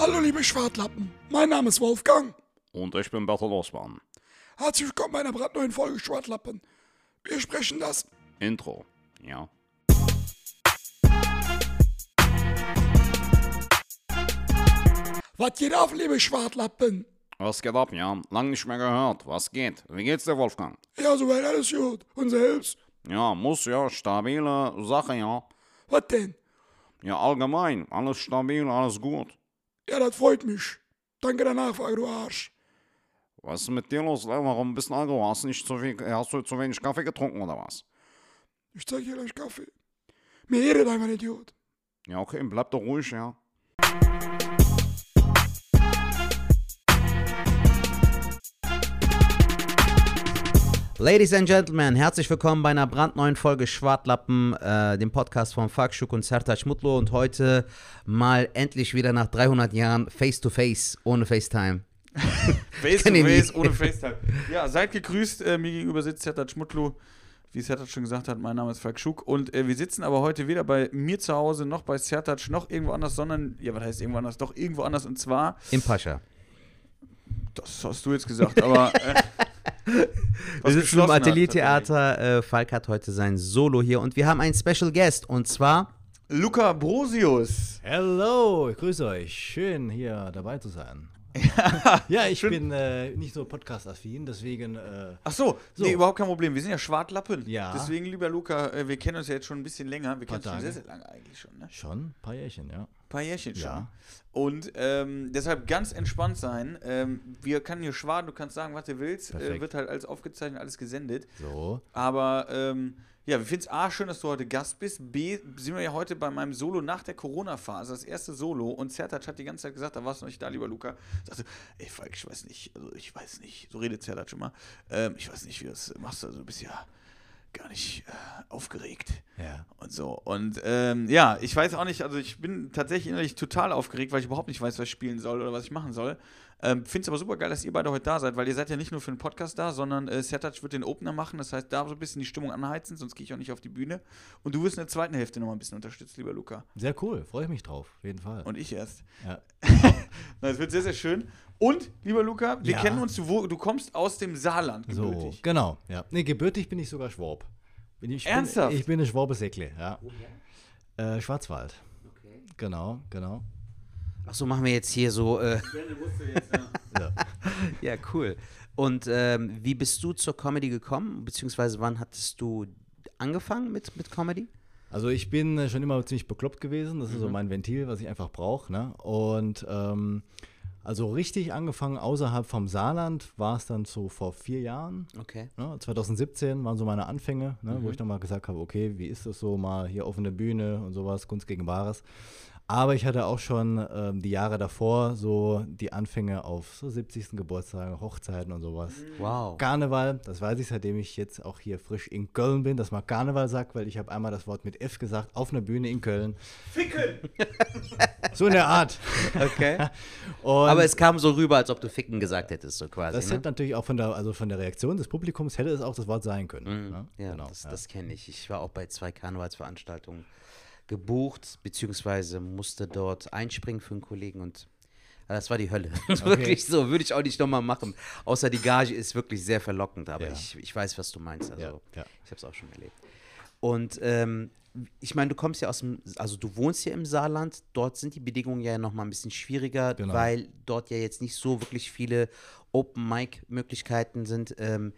Hallo liebe Schwartlappen, mein Name ist Wolfgang. Und ich bin Bertolt Osman. Herzlich willkommen bei einer brandneuen Folge Schwartlappen. Wir sprechen das Intro. Ja. Was geht auf, liebe Schwartlappen? Was geht ab, ja? Lang nicht mehr gehört. Was geht? Wie geht's dir, Wolfgang? Ja, soweit alles gut. Und selbst? Ja, muss ja. Stabile Sache, ja. Was denn? Ja, allgemein. Alles stabil, alles gut. Ja, das freut mich. Danke der Nachfrage, du Arsch. Was ist mit dir los? Warum bist du Alkohol? Hast du, nicht zu viel, hast du zu wenig Kaffee getrunken oder was? Ich zeig dir gleich Kaffee. Mir redet einfach ein Idiot. Ja, okay, bleib doch ruhig, ja. Ladies and Gentlemen, herzlich willkommen bei einer brandneuen Folge Schwartlappen, äh, dem Podcast von Fakschuk und Sertac Mutlu und heute mal endlich wieder nach 300 Jahren Face to Face ohne FaceTime. Face kenn to ihn Face nicht. ohne FaceTime. Ja, seid gegrüßt. Äh, mir gegenüber sitzt Sertat Schmutlu. Wie Sertat schon gesagt hat, mein Name ist Falk Schuck. Und äh, wir sitzen aber heute weder bei mir zu Hause, noch bei Sertat, noch irgendwo anders, sondern, ja, was heißt irgendwo anders? Doch irgendwo anders. Und zwar, Im Pascha. das hast du jetzt gesagt, aber. Wir sitzen im Ateliertheater. Äh, Falk hat heute sein Solo hier und wir haben einen Special Guest und zwar. Luca Brosius. Hallo, ich grüße euch. Schön hier dabei zu sein. ja, ich bin äh, nicht so podcast-affin, deswegen. Äh, Ach so, So. nee, überhaupt kein Problem. Wir sind ja Schwartlappen. Ja. Deswegen, lieber Luca, äh, wir kennen uns ja jetzt schon ein bisschen länger. Wir kennen uns schon sehr, sehr lange eigentlich schon, ne? schon ein paar Jährchen, ja. Paar Jährchen schon. Ja. Und ähm, deshalb ganz entspannt sein. Ähm, wir können hier schwaden, du kannst sagen, was du willst. Äh, wird halt alles aufgezeichnet, alles gesendet. So. Aber ähm, ja, wir finden es A, schön, dass du heute Gast bist. B, sind wir ja heute bei meinem Solo nach der Corona-Phase, das erste Solo. Und Zertac hat die ganze Zeit gesagt, da warst du noch nicht da, lieber Luca. Sagte, ey Falk, ich weiß nicht, also ich weiß nicht, so redet Zertac immer. Ähm, ich weiß nicht, wie du das machst, also du bist ja gar nicht äh, aufgeregt Ja. und so. Und ähm, ja, ich weiß auch nicht, also ich bin tatsächlich innerlich total aufgeregt, weil ich überhaupt nicht weiß, was ich spielen soll oder was ich machen soll. Ähm, Finde es aber super geil, dass ihr beide heute da seid, weil ihr seid ja nicht nur für den Podcast da, sondern äh, Sertac wird den Opener machen, das heißt, da so ein bisschen die Stimmung anheizen, sonst gehe ich auch nicht auf die Bühne. Und du wirst in der zweiten Hälfte nochmal ein bisschen unterstützt, lieber Luca. Sehr cool, freue ich mich drauf, auf jeden Fall. Und ich erst. ja. Es wird sehr, sehr schön. Und, lieber Luca, wir Ja. kennen uns, du, wo, du kommst aus dem Saarland So, gebürtig. genau. Ja. Nee, gebürtig bin ich sogar Schwab. Bin ich, Ernsthaft? Bin, ich bin eine Schwabesäckle, ja. Äh, Schwarzwald. Genau, genau. Achso, machen wir jetzt hier so. Äh, Ja. ja, cool. Und ähm, wie bist du zur Comedy gekommen? Beziehungsweise wann hattest du angefangen mit, mit Comedy? Also ich bin äh, schon immer ziemlich bekloppt gewesen. Das ist so Mhm. mein Ventil, was ich einfach brauche. Ne? Und ähm, also richtig angefangen außerhalb vom Saarland war es dann so vor vier Jahren. Okay. Ne? 2017 waren so meine Anfänge, ne? Mhm. wo ich dann mal gesagt habe, okay, wie ist das so mal hier offene Bühne und sowas, Kunst gegen Wahres. Aber ich hatte auch schon ähm, die Jahre davor so die Anfänge auf so 70. Geburtstagen, Hochzeiten und sowas. Wow. Karneval, das weiß ich, seitdem ich jetzt auch hier frisch in Köln bin, dass man Karneval sagt, weil ich habe einmal das Wort mit F gesagt, auf einer Bühne in Köln. Ficken! so in der Art. Okay. Und Aber es kam so rüber, als ob du Ficken gesagt hättest, so quasi. das ne? hätte natürlich auch von der, also von der Reaktion des Publikums hätte es auch das Wort sein können. Mhm. ne? Ja, Genau, das, ja. das kenne ich. Ich war auch bei zwei Karnevalsveranstaltungen gebucht, beziehungsweise musste dort einspringen für einen Kollegen und ja, das war die Hölle. wirklich so, würde ich auch nicht nochmal machen. Außer die Gage ist wirklich sehr verlockend, aber Ja. ich, ich weiß, was du meinst. Also, Ja, ja. ich habe es auch schon erlebt. Und ähm, ich meine, du kommst ja aus dem, also du wohnst ja im Saarland, dort sind die Bedingungen ja nochmal ein bisschen schwieriger, Genau. weil dort ja jetzt nicht so wirklich viele Open-Mic-Möglichkeiten sind. Ähm,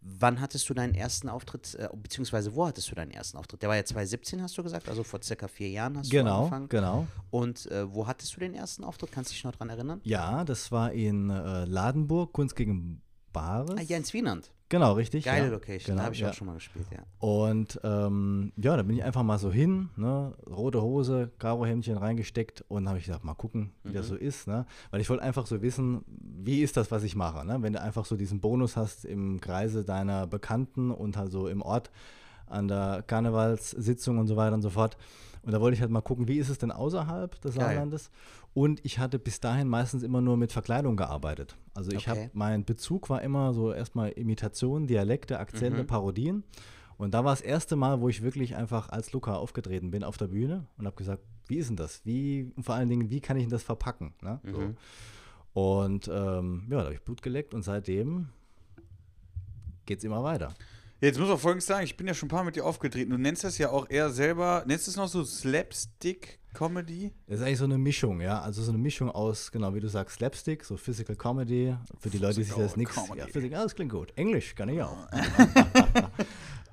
wann hattest du deinen ersten Auftritt, äh, beziehungsweise wo hattest du deinen ersten Auftritt? Der war ja 2017, hast du gesagt, also vor circa vier Jahren hast du Genau, angefangen. genau. Und äh, wo hattest du den ersten Auftritt? Kannst du dich noch dran erinnern? Ja, das war in äh, Ladenburg, Kunst gegen Bares. Ah, ja, in Zwienand. Genau, richtig. Geile ja. Location, Genau, da habe ich ja. auch schon mal gespielt, ja. Und ähm, ja, da bin ich einfach mal so hin, ne? rote Hose, Karohemdchen reingesteckt und habe ich gesagt, mal gucken, wie Mhm. das so ist. Ne? Weil ich wollte einfach so wissen, wie ist das, was ich mache. Ne? Wenn du einfach so diesen Bonus hast im Kreise deiner Bekannten und halt so im Ort an der Karnevalssitzung und so weiter und so fort. Und da wollte ich halt mal gucken, wie ist es denn außerhalb des Geil. Saarlandes? Und ich hatte bis dahin meistens immer nur mit Verkleidung gearbeitet. Also ich Okay. habe, mein Bezug war immer so erstmal Imitationen, Dialekte, Akzente, Mhm. Parodien. Und da war das erste Mal, wo ich wirklich einfach als Luca aufgetreten bin auf der Bühne und habe gesagt, wie ist denn das? Wie, und vor allen Dingen, wie kann ich denn das verpacken? Ne? Mhm. So. Und ähm, ja, da habe ich Blut geleckt und seitdem geht es immer weiter. Jetzt muss ich auch folgendes sagen, ich bin ja schon ein paar Mal mit dir aufgetreten. Du nennst das ja auch eher selber, nennst du es noch so Slapstick-Comedy? Das ist eigentlich so eine Mischung, ja. Also so eine Mischung aus, genau wie du sagst, Slapstick, so Physical Comedy. Für die Leute, die sich das Physical nichts. Ja, Physical, ah, das klingt gut. Englisch kann ich auch.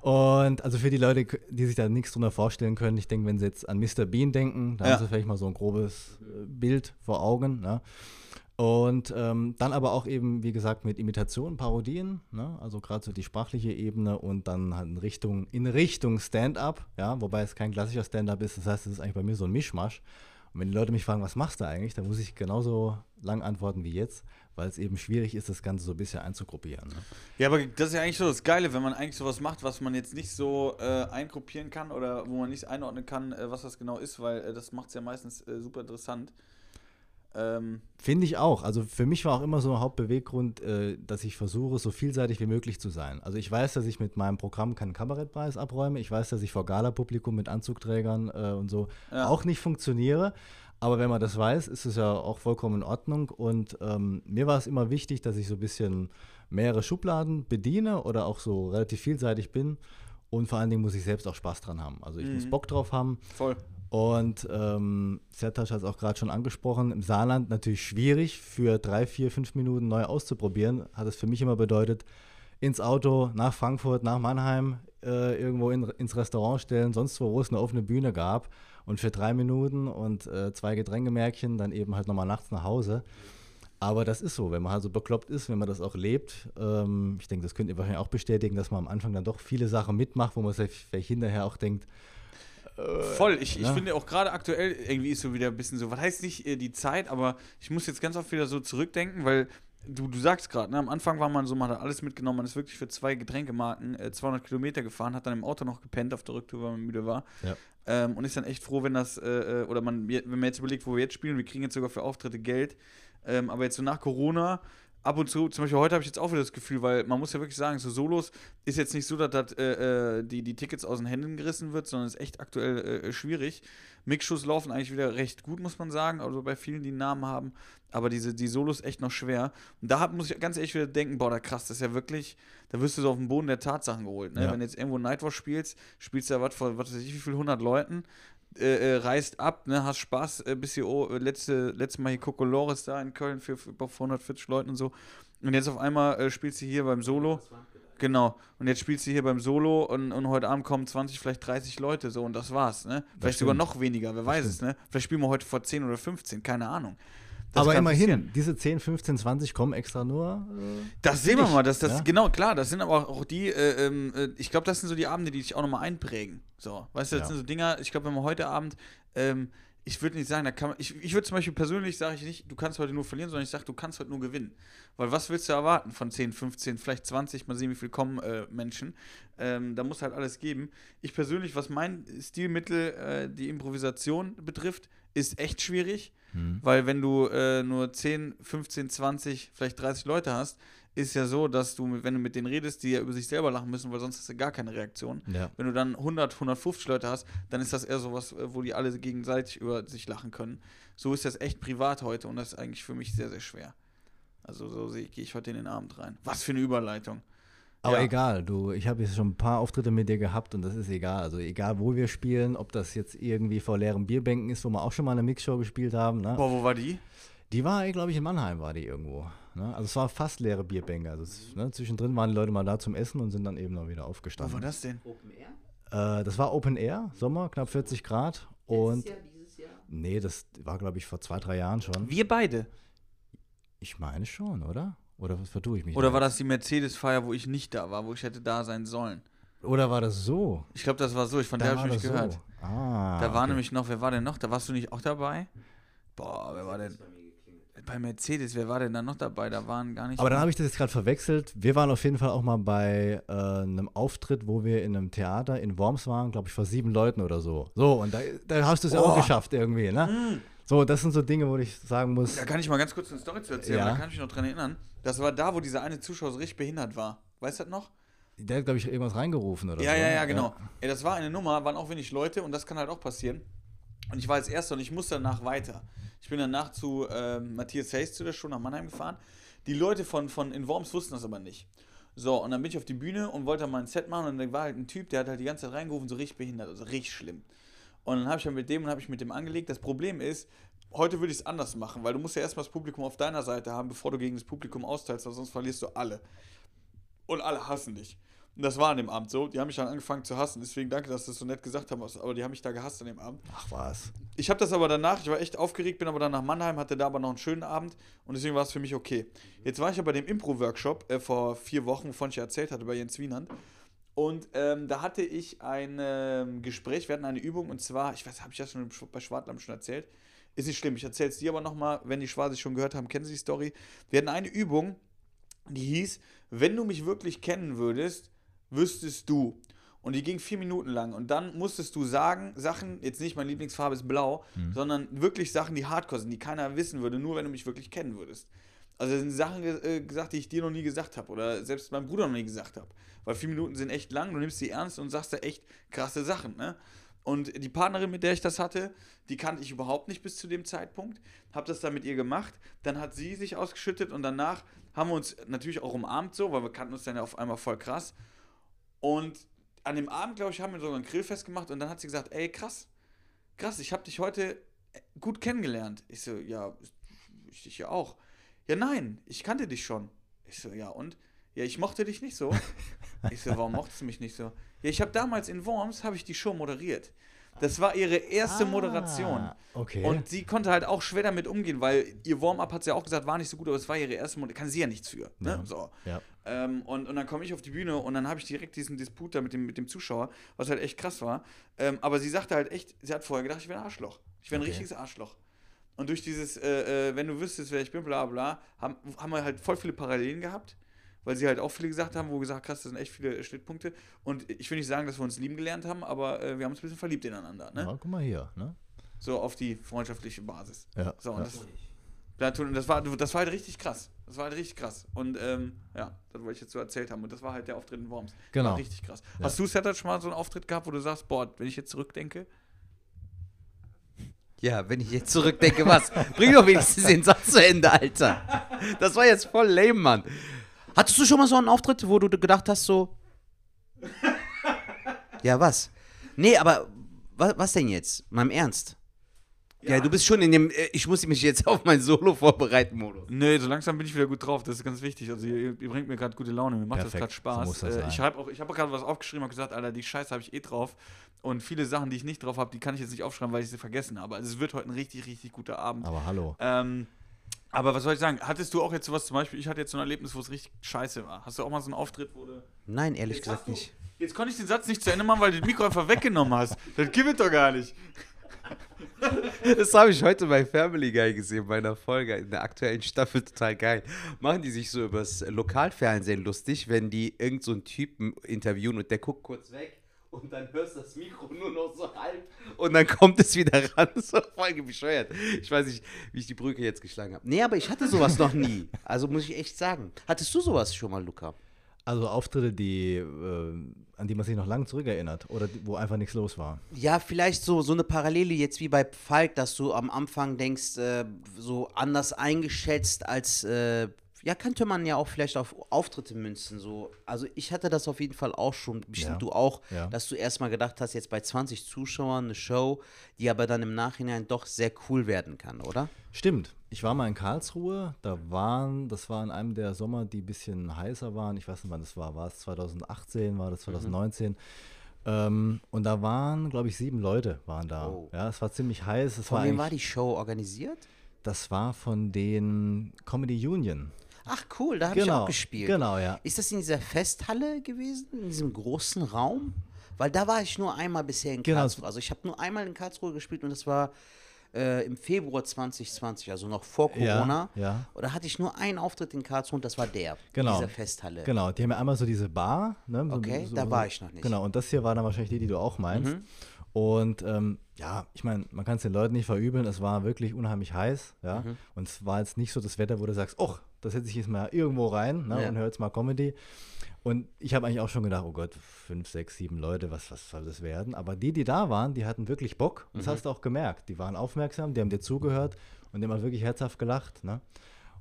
Und also für die Leute, die sich da nichts drunter vorstellen können, ich denke, wenn sie jetzt an Mr. Bean denken, da Ja. haben sie vielleicht mal so ein grobes äh, Bild vor Augen. Ne? Und ähm, dann aber auch eben, wie gesagt, mit Imitationen, Parodien, ne? also gerade so die sprachliche Ebene und dann halt in Richtung, in Richtung Stand-up, ja, wobei es kein klassischer Stand-up ist, das heißt, es ist eigentlich bei mir so ein Mischmasch. Und wenn die Leute mich fragen, was machst du eigentlich, dann muss ich genauso lang antworten wie jetzt, weil es eben schwierig ist, das Ganze so ein bisschen einzugruppieren. Ne? Ja, aber das ist ja eigentlich so das Geile, wenn man eigentlich sowas macht, was man jetzt nicht so äh, eingruppieren kann oder wo man nicht einordnen kann, äh, was das genau ist, weil äh, das macht es ja meistens äh, super interessant. Ähm, Finde ich auch. Also für mich war auch immer so ein Hauptbeweggrund, äh, dass ich versuche, so vielseitig wie möglich zu sein. Also ich weiß, dass ich mit meinem Programm keinen Kabarettpreis abräume. Ich weiß, dass ich vor Gala-Publikum mit Anzugträgern äh, und so Ja. auch nicht funktioniere. Aber wenn man das weiß, ist es ja auch vollkommen in Ordnung. Und ähm, mir war es immer wichtig, dass ich so ein bisschen mehrere Schubladen bediene oder auch so relativ vielseitig bin. Und vor allen Dingen muss ich selbst auch Spaß dran haben. Also ich muss Bock drauf haben. voll. Und ähm, Sertac hat es auch gerade schon angesprochen, im Saarland natürlich schwierig, für drei, vier, fünf Minuten neu auszuprobieren. Hat es für mich immer bedeutet, ins Auto nach Frankfurt, nach Mannheim, äh, irgendwo in, ins Restaurant stellen, sonst wo, wo es eine offene Bühne gab. Und für drei Minuten und äh, zwei Getränkemärkchen dann eben halt nochmal nachts nach Hause. Aber das ist so, wenn man halt so bekloppt ist, wenn man das auch lebt. Ähm, ich denke, das könnt ihr wahrscheinlich auch bestätigen, dass man am Anfang dann doch viele Sachen mitmacht, wo man sich vielleicht hinterher auch denkt, Voll, ich, ich ja. finde auch gerade aktuell irgendwie ist so wieder ein bisschen so, was heißt nicht äh, die Zeit, aber ich muss jetzt ganz oft wieder so zurückdenken, weil du, du sagst gerade, ne, am Anfang war man so, man hat alles mitgenommen, man ist wirklich für zwei Getränkemarken äh, 200 Kilometer gefahren, hat dann im Auto noch gepennt auf der Rücktour, weil man müde war. Ja. Ähm, und ist dann echt froh, wenn das, äh, äh, oder man, wenn man jetzt überlegt, wo wir jetzt spielen, wir kriegen jetzt sogar für Auftritte Geld, ähm, aber jetzt so nach Corona, ab und zu, zum Beispiel heute habe ich jetzt auch wieder das Gefühl, weil man muss ja wirklich sagen, so Solos ist jetzt nicht so, dass das, äh, äh, die, die Tickets aus den Händen gerissen wird, sondern ist echt aktuell äh, schwierig. Mixshows laufen eigentlich wieder recht gut, muss man sagen, also bei vielen, die einen Namen haben, aber diese, die Solos echt noch schwer. Und da muss ich ganz ehrlich wieder denken, boah, da krass, das ist ja wirklich, da wirst du so auf den Boden der Tatsachen geholt. Ne? Ja. Wenn du jetzt irgendwo Nightwatch spielst, spielst du ja was vor, was weiß ich, wie viel, 100 Leuten, äh, äh, reist ab, ne, hast Spaß, äh, bis hier, oh, äh, letzte, letzte Mal hier Kokolores da in Köln für, für über 140 Leuten und so. Und jetzt auf einmal äh, spielst du hier beim Solo. Genau. Und jetzt spielst du hier beim Solo und, und heute Abend kommen 20, vielleicht 30 Leute so und das war's, ne? Vielleicht sogar stimmt. noch weniger, wer weiß es, ne? Vielleicht spielen wir heute vor 10 oder 15, keine Ahnung. Das aber immerhin, passieren. diese 10, 15, 20 kommen extra nur. Äh, Das sehen wir mal, das, das, ja? genau, klar, das sind aber auch die, äh, ähm, äh, ich glaube, das sind so die Abende, die sich auch nochmal einprägen. So, weißt du, das Ja. sind so Dinger, ich glaube, wenn man heute Abend, ähm, ich würde nicht sagen, da kann man, ich, ich würde zum Beispiel persönlich, sage ich nicht, du kannst heute nur verlieren, sondern ich sage, du kannst heute nur gewinnen. Weil was willst du erwarten von 10, 15, vielleicht 20, mal sehen, wie viel kommen äh, Menschen. Ähm, da muss halt alles geben. Ich persönlich, was mein Stilmittel, äh, die Improvisation betrifft, ist echt schwierig. Weil wenn du äh, nur 10, 15, 20, vielleicht 30 Leute hast, ist ja so, dass du, wenn du mit denen redest, die ja über sich selber lachen müssen, weil sonst hast du gar keine Reaktion. Ja. Wenn du dann 100, 150 Leute hast, dann ist das eher sowas, äh, wo die alle gegenseitig über sich lachen können. So ist das echt privat heute und das ist eigentlich für mich sehr, sehr schwer. Also so gehe ich heute in den Abend rein. Was für eine Überleitung. Aber Ja. egal, du, ich habe jetzt schon ein paar Auftritte mit dir gehabt und das ist egal. Also egal, wo wir spielen, ob das jetzt irgendwie vor leeren Bierbänken ist, wo wir auch schon mal eine Mixshow gespielt haben. Ne? Boah, wo war die? Die war, glaube ich, in Mannheim war die irgendwo. Ne? Also es war fast leere Bierbänke. Also es, ne? zwischendrin waren die Leute mal da zum Essen und sind dann eben noch wieder Wo war aufgestanden. das denn? Äh, das war Open Air, Sommer, knapp 40 Grad. Und nee, das war, glaube ich, vor zwei, drei Jahren schon. Wir beide. Ich meine schon, oder? Oder was vertue ich mich? Oder da war jetzt? das die Mercedes-Feier, wo ich nicht da war, wo ich hätte da sein sollen? Oder war das so? Ich glaube, das war so. Ich, der Da habe ich nicht das gehört. So. Ah, Da war okay. nämlich noch, wer war denn noch? Da warst du nicht auch dabei? Boah, wer war denn? Bei Mercedes, wer war denn da noch dabei? Da waren gar nicht. Aber dann habe ich das jetzt gerade verwechselt. Wir waren auf jeden Fall auch mal bei äh, einem Auftritt, wo wir in einem Theater in Worms waren, glaube ich, vor sieben Leuten oder so. So, und da, da hast du es ja auch geschafft irgendwie, ne? So, das sind so Dinge, wo ich sagen muss, da kann ich mal ganz kurz eine Story zu erzählen, Ja. da kann ich mich noch dran erinnern. Das war da, wo dieser eine Zuschauer so richtig behindert war. Weißt du das noch? der hat, glaube ich, irgendwas reingerufen oder Ja, so. ja, ja, genau. Ey, das war eine Nummer, waren auch wenig Leute und das kann halt auch passieren. Und ich war als Erster und ich musste danach weiter. Ich bin danach zu ähm, Matthias Hayes zu der Show nach Mannheim gefahren. Die Leute von, von In Worms wussten das aber nicht. So, und dann bin ich auf die Bühne und wollte mal ein Set machen und dann war halt ein Typ, der hat halt die ganze Zeit reingerufen, so richtig behindert, also richtig schlimm. Und dann habe ich halt mit dem und habe ich mit dem angelegt. Das Problem ist, heute würde ich es anders machen, weil du musst ja erstmal das Publikum auf deiner Seite haben, bevor du gegen das Publikum austeilst, weil sonst verlierst du alle. Und alle hassen dich. Und das war an dem Abend so. Die haben mich dann angefangen zu hassen. Deswegen danke, dass du das so nett gesagt hast. Aber die haben mich da gehasst an dem Abend. Ach was. Ich habe das aber danach, ich war echt aufgeregt, bin aber dann nach Mannheim, hatte da aber noch einen schönen Abend und deswegen war es für mich okay. Jetzt war ich ja bei dem Impro-Workshop äh, vor vier Wochen, wovon ich ja erzählt hatte, bei Jens Wienand. Und ähm, da hatte ich ein ähm, Gespräch, wir hatten eine Übung und zwar, ich weiß, habe ich das schon bei Schwartlam schon erzählt? Ist nicht schlimm, ich erzähle es dir aber nochmal, wenn die Schwarze schon gehört haben, kennen sie die Story. Wir hatten eine Übung, die hieß, wenn du mich wirklich kennen würdest, wüsstest du. Und die ging vier Minuten lang. Und dann musstest du sagen, Sachen, jetzt nicht meine Lieblingsfarbe ist blau, sondern wirklich Sachen, die hardcore sind, die keiner wissen würde, nur wenn du mich wirklich kennen würdest. Also sind Sachen äh, gesagt, die ich dir noch nie gesagt habe oder selbst meinem Bruder noch nie gesagt habe. Weil vier Minuten sind echt lang, du nimmst sie ernst und sagst da echt krasse Sachen, ne? Und die Partnerin, mit der ich das hatte, die kannte ich überhaupt nicht bis zu dem Zeitpunkt. Habe das dann mit ihr gemacht. Dann hat sie sich ausgeschüttet und danach haben wir uns natürlich auch umarmt so, weil wir kannten uns dann ja auf einmal voll krass. Und an dem Abend, glaube ich, haben wir sogar ein Grillfest gemacht und dann hat sie gesagt, ey, krass, krass, ich habe dich heute gut kennengelernt. Ich so, ja, ich dich ja auch. Ja, nein, ich kannte dich schon. Ich so, ja, und? Ja, ich mochte dich nicht so. Ich so, warum mochtest du mich nicht so? Ja, ich habe damals in Worms, habe ich die Show moderiert. Das war ihre erste Ah, Moderation. okay. Und sie konnte halt auch schwer damit umgehen, weil ihr Warm-up hat sie ja auch gesagt, war nicht so gut, aber es war ihre erste Moderation. Kann sie ja nichts für. Ne? Ja. So. Ja. Ähm, und, und dann komme ich auf die Bühne und dann habe ich direkt diesen Disput da mit dem, mit dem Zuschauer, was halt echt krass war. Ähm, aber sie sagte halt echt, sie hat vorher gedacht, ich wäre ein Arschloch. Ich wäre ein Okay. richtiges Arschloch. Und durch dieses, äh, äh, wenn du wüsstest, wer ich bin, bla bla, haben, haben wir halt voll viele Parallelen gehabt, weil sie halt auch viele gesagt haben, wo gesagt, krass, das sind echt viele Schnittpunkte. Und ich will nicht sagen, dass wir uns lieben gelernt haben, aber äh, wir haben uns ein bisschen verliebt ineinander. Ne? Ja, guck mal hier, ne? So auf die freundschaftliche Basis. Ja. So, und ja. das, Platoon, und das war, das war halt richtig krass. Das war halt richtig krass. Und ähm, ja, das wollte ich jetzt so erzählt haben. Und das war halt der Auftritt in Worms. Genau. War richtig krass. Ja. Hast du, Setat, schon mal so einen Auftritt gehabt, wo du sagst, boah, wenn ich jetzt zurückdenke, Ja, wenn ich jetzt zurückdenke, was? Bring doch wenigstens den Satz zu Ende, Alter. Das war jetzt voll lame, Mann. Hattest du schon mal so einen Auftritt, wo du gedacht hast, so. Ja, was? Nee, aber was, was denn jetzt? Mal im Ernst? Ja, du bist schon in dem, äh, ich muss mich jetzt auf mein Solo vorbereiten Modus. Nee, so langsam bin ich wieder gut drauf. Das ist ganz wichtig. Also ihr, ihr bringt mir gerade gute Laune. Mir macht das Perfekt, gerade Spaß. so muss das äh, sein. ich habe auch, ich hab auch gerade was aufgeschrieben und gesagt, Alter, die Scheiße habe ich eh drauf. Und viele Sachen, die ich nicht drauf habe, die kann ich jetzt nicht aufschreiben, weil ich sie vergessen habe. Also es wird heute ein richtig, richtig guter Abend. Aber hallo. Ähm, aber was soll ich sagen? Hattest du auch jetzt sowas zum Beispiel? Ich hatte jetzt so ein Erlebnis, wo es richtig scheiße war. Hast du auch mal so einen Auftritt, wo du. Nein, ehrlich Jetzt gesagt du- nicht. Jetzt konnte ich den Satz nicht zu Ende machen, weil du das Mikro einfach weggenommen hast. Das gibt es doch gar nicht. Das habe ich heute bei Family Guy gesehen, bei einer Folge in der aktuellen Staffel total geil. Machen die sich so übers Lokalfernsehen lustig, wenn die irgend so Typen interviewen und der guckt kurz weg und dann hörst du das Mikro nur noch so halb und dann kommt es wieder ran. So voll bescheuert. Ich weiß nicht, wie ich die Brücke jetzt geschlagen habe. Nee, aber ich hatte sowas noch nie. Also muss ich echt sagen. Hattest du sowas schon mal, Luca? Also Auftritte, die, äh, an die man sich noch lange zurückerinnert oder wo einfach nichts los war. Ja, vielleicht so, so eine Parallele jetzt wie bei Falk, dass du am Anfang denkst, äh, so anders eingeschätzt als, äh, ja, könnte man ja auch vielleicht auf Auftritte münzen. So. Also ich hatte das auf jeden Fall auch schon, bestimmt Ja, du auch, ja. dass du erstmal gedacht hast, jetzt bei 20 Zuschauern eine Show, die aber dann im Nachhinein doch sehr cool werden kann, oder? Stimmt. Ich war mal in Karlsruhe, da waren, das war in einem der Sommer, die ein bisschen heißer waren. Ich weiß nicht, wann das war. War es 2018, war das 2019? Ähm, und da waren, glaube ich, sieben Leute waren da. Oh. Ja, es war ziemlich heiß. Es Von war wem war die Show organisiert? Das war von den Comedy Union. Ach cool, da habe ich Genau, auch gespielt. genau, ja. Ist das in dieser Festhalle gewesen, in diesem großen Raum? Weil da war ich nur einmal bisher in Genau. Karlsruhe. Also ich habe nur einmal in Karlsruhe gespielt und das war äh, im Februar 2020, also noch vor Ja, Corona. ja. Oder hatte ich nur einen Auftritt in Karlsruhe und das war der, Genau. dieser Festhalle. Genau, die haben ja einmal so diese Bar. Ne, so, Okay, so, da war ich noch nicht. Genau, und das hier war dann wahrscheinlich die, die du auch meinst. Und ähm, ja, ich meine, man kann es den Leuten nicht verübeln, es war wirklich unheimlich heiß, ja. Mhm. Und es war jetzt nicht so das Wetter, wo du sagst, oh, das setze ich jetzt mal irgendwo rein ne, Ja. und höre jetzt mal Comedy. Und ich habe eigentlich auch schon gedacht, oh Gott, fünf, sechs, sieben Leute, was, was soll das werden? Aber die, die da waren, die hatten wirklich Bock. Das hast du auch gemerkt. Die waren aufmerksam, die haben dir zugehört und die haben wirklich herzhaft gelacht. Ne?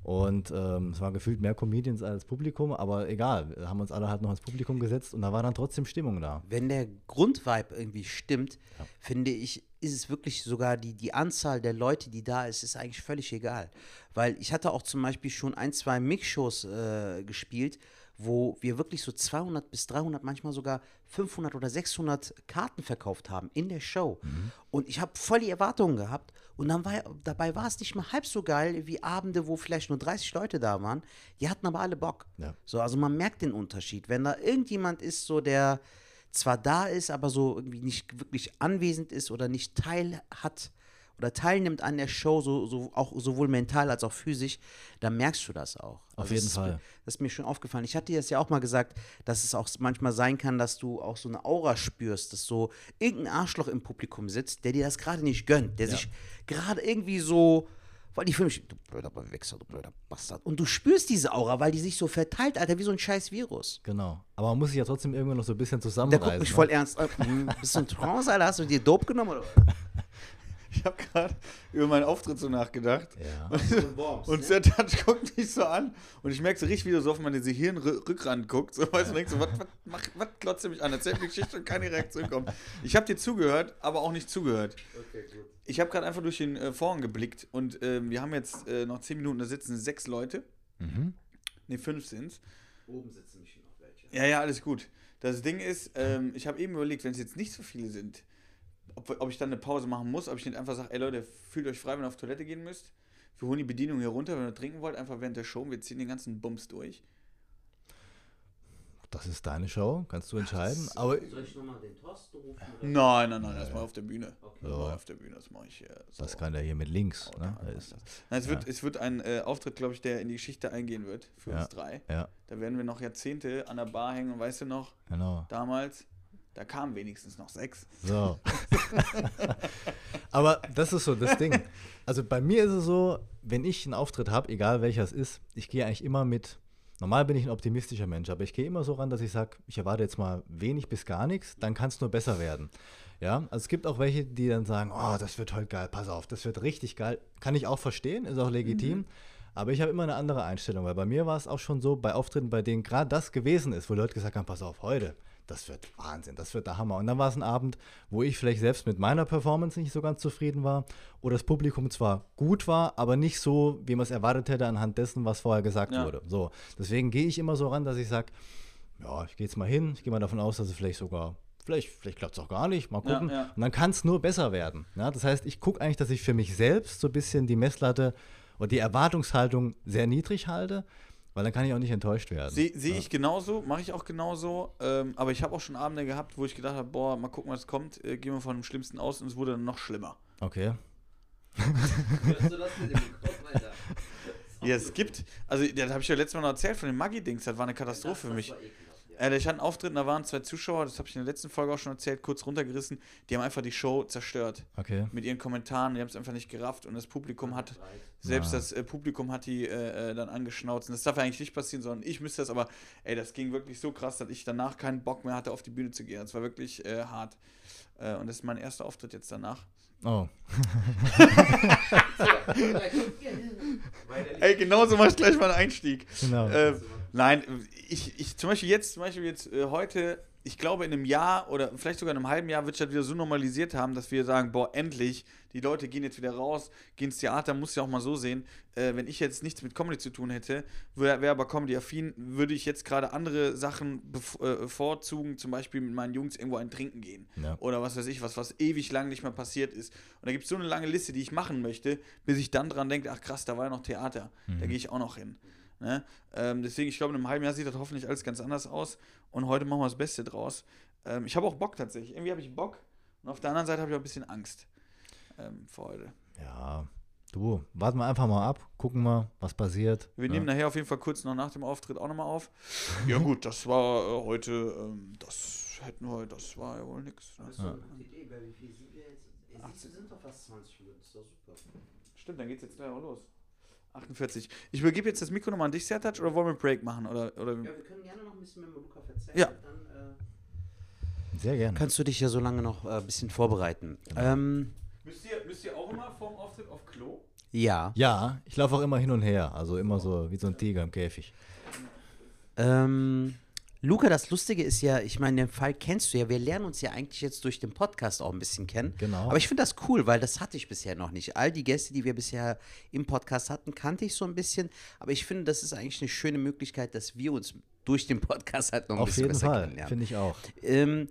Und ähm, es waren gefühlt mehr Comedians als Publikum, aber egal, wir haben uns alle halt noch ins Publikum gesetzt und da war dann trotzdem Stimmung da. wenn der Grundvibe irgendwie stimmt, finde ich, ist es wirklich sogar die, die Anzahl der Leute, die da ist, ist eigentlich völlig egal. Weil ich hatte auch zum Beispiel schon ein, zwei Mixshows äh, gespielt, wo wir wirklich so 200 bis 300, manchmal sogar 500 oder 600 Karten verkauft haben in der Show. Und ich habe voll die Erwartungen gehabt. Und dann war, dabei war es nicht mal halb so geil wie Abende, wo vielleicht nur 30 Leute da waren. Die hatten aber alle Bock. Ja. So, also man merkt den Unterschied. Wenn da irgendjemand ist, so der zwar da ist, aber so irgendwie nicht wirklich anwesend ist oder nicht teil hat oder teilnimmt an der Show, so, so auch sowohl mental als auch physisch, dann merkst du das auch. Auf Also jeden das ist Fall. Mir, das ist mir schon aufgefallen. Ich hatte dir das ja auch mal gesagt, dass es auch manchmal sein kann, dass du auch so eine Aura spürst, dass so irgendein Arschloch im Publikum sitzt, der dir das gerade nicht gönnt, der sich gerade irgendwie so weil die Filme, du blöder Wichser, du blöder Bastard. Und du spürst diese Aura, weil die sich so verteilt, Alter, wie so ein scheiß Virus. Genau. Aber man muss sich ja trotzdem irgendwann noch so ein bisschen Der zusammenreißen. guckt mich ne? voll ernst an. Hm, Bist du ein Trance, Alter? Hast du dir Dope genommen? Oder? Ich habe gerade über meinen Auftritt so nachgedacht. Ja. Und, und Sertac guckt mich so an und ich merke so richtig, wie er so auf meine Hirnrückrand guckt. So, weißt du, und denkst so, was, was, mach- was glotzt er mich an? Erzähl mir die Geschichte und keine Reaktion kommt. Ich habe dir zugehört, aber auch nicht zugehört. Ich habe gerade einfach durch den äh, Vorhang geblickt und ähm, wir haben jetzt äh, noch zehn Minuten, da sitzen sechs Leute. Mhm. Ne, fünf sind's. Oben sitzen mich noch welche. Ja, ja, alles gut. Das Ding ist, ähm, ich habe eben überlegt, wenn es jetzt nicht so viele sind, ob, ob ich dann eine Pause machen muss, ob ich nicht einfach sage, ey Leute, fühlt euch frei, wenn ihr auf Toilette gehen müsst. Wir holen die Bedienung hier runter, wenn ihr trinken wollt, einfach während der Show. Wir ziehen den ganzen Bums durch. Das ist deine Show, kannst du entscheiden. Aber Soll ich nochmal den Thorsten rufen? Oder? Nein, nein, nein, erstmal auf der Bühne. Okay. Erstmal auf der Bühne, das mache ich äh, so. das kann der hier mit links. Oh, Ne? Nein, es, wird, es wird ein äh, Auftritt, glaube ich, der in die Geschichte eingehen wird für Ja. uns drei. ja, Da werden wir noch Jahrzehnte an der Bar hängen und weißt du noch, genau. damals, da kamen wenigstens noch sechs. So. Aber das ist so das Ding. Also bei mir ist es so, wenn ich einen Auftritt habe, egal welcher es ist, ich gehe eigentlich immer mit. Normal bin ich ein optimistischer Mensch, aber ich gehe immer so ran, dass ich sage, ich erwarte jetzt mal wenig bis gar nichts, dann kann es nur besser werden. Ja, also es gibt auch welche, die dann sagen, oh, das wird heute geil, pass auf, das wird richtig geil. Kann ich auch verstehen, ist auch legitim. Aber ich habe immer eine andere Einstellung, weil bei mir war es auch schon so, bei Auftritten, bei denen gerade das gewesen ist, wo Leute gesagt haben, pass auf, heute, das wird Wahnsinn, das wird der Hammer. Und dann war es ein Abend, wo ich vielleicht selbst mit meiner Performance nicht so ganz zufrieden war oder das Publikum zwar gut war, aber nicht so, wie man es erwartet hätte anhand dessen, was vorher gesagt Ja. wurde. So, deswegen gehe ich immer so ran, dass ich sage, ja, ich gehe jetzt mal hin, ich gehe mal davon aus, dass es vielleicht sogar, vielleicht, vielleicht klappt es auch gar nicht, mal Ja, gucken. ja. Und dann kann es nur besser werden. Ja, das heißt, ich gucke eigentlich, dass ich für mich selbst so ein bisschen die Messlatte und die Erwartungshaltung sehr niedrig halte, weil dann kann ich auch nicht enttäuscht werden. Sehe seh ich genauso, mache ich auch genauso. Ähm, aber ich habe auch schon Abende gehabt, wo ich gedacht habe, boah, mal gucken, was kommt. Äh, gehen wir von dem Schlimmsten aus und es wurde dann noch schlimmer. Okay. Hörst du das mit dem Kopf, Alter? Ja, es gibt, also das habe ich ja letztes Mal noch erzählt von den Maggi-Dings, das war eine Katastrophe für mich. Äh, ich hatte einen Auftritt, da waren zwei Zuschauer, das habe ich in der letzten Folge auch schon erzählt, kurz runtergerissen, die haben einfach die Show zerstört. Okay. Mit ihren Kommentaren, die haben es einfach nicht gerafft und das Publikum hat, selbst Ah. das äh, Publikum hat die äh, äh, dann angeschnauzt. Und das darf eigentlich nicht passieren, sondern ich müsste das, aber ey, das ging wirklich so krass, dass ich danach keinen Bock mehr hatte, auf die Bühne zu gehen. Das war wirklich äh, hart. Äh, und das ist mein erster Auftritt jetzt danach. Oh. Ey, genauso mach ich gleich mal einen Einstieg. Genau. Ähm, nein, ich, ich zum Beispiel jetzt, zum Beispiel jetzt äh, heute, ich glaube in einem Jahr oder vielleicht sogar in einem halben Jahr wird sich das wieder so normalisiert haben, dass wir sagen, boah, endlich, die Leute gehen jetzt wieder raus, gehen ins Theater, muss ja auch mal so sehen. Äh, wenn ich jetzt nichts mit Comedy zu tun hätte, wäre wär aber Comedy-affin, würde ich jetzt gerade andere Sachen äh, bevorzugen, zum Beispiel mit meinen Jungs irgendwo ein Trinken gehen. Ja. Oder was weiß ich, was, was ewig lang nicht mehr passiert ist. Und da gibt es so eine lange Liste, die ich machen möchte, bis ich dann dran denke, ach krass, da war ja noch Theater, da gehe ich auch noch hin. Ne? Ähm, deswegen, ich glaube, in einem halben Jahr sieht das hoffentlich alles ganz anders aus. Und heute machen wir das Beste draus. Ähm, ich habe auch Bock tatsächlich. Irgendwie habe ich Bock. Und auf der anderen Seite habe ich auch ein bisschen Angst ähm, vor heute. Ja. Du, warten wir einfach mal ab, gucken mal, was passiert. Wir Ja. nehmen nachher auf jeden Fall kurz noch nach dem Auftritt auch nochmal auf. Ja gut, das war äh, heute, ähm, das hätten wir, das war ja wohl nix. Ne? Das ist so eine gute Idee, bei wie viel sind wir jetzt? Ey, siehst du, sind doch fast 20 Minuten, ist doch super. Stimmt, dann geht's jetzt gleich auch los. 48. Ich übergebe jetzt das Mikro nochmal an dich, Sertac, oder wollen wir einen Break machen? Oder, oder? wir können gerne noch ein bisschen mit Luca erzählen. Ja. Dann Sehr gerne. kannst du dich ja so lange noch äh, ein bisschen vorbereiten. Ähm, Müsst, ihr, müsst ihr auch immer vorm Auftritt auf Klo? ja. Ja, ich laufe auch immer hin und her. Also immer so wie so ein Tiger im Käfig. Ähm, Luca, das Lustige ist ja, ich meine, den Fall kennst du ja. Wir lernen uns ja eigentlich jetzt durch den Podcast auch ein bisschen kennen. Genau. Aber ich finde das cool, weil das hatte ich bisher noch nicht. All die Gäste, die wir bisher im Podcast hatten, kannte ich so ein bisschen. Aber ich finde, das ist eigentlich eine schöne Möglichkeit, dass wir uns durch den Podcast halt noch ein Auf bisschen jeden besser Fall, kennenlernen. finde ich auch. Ähm,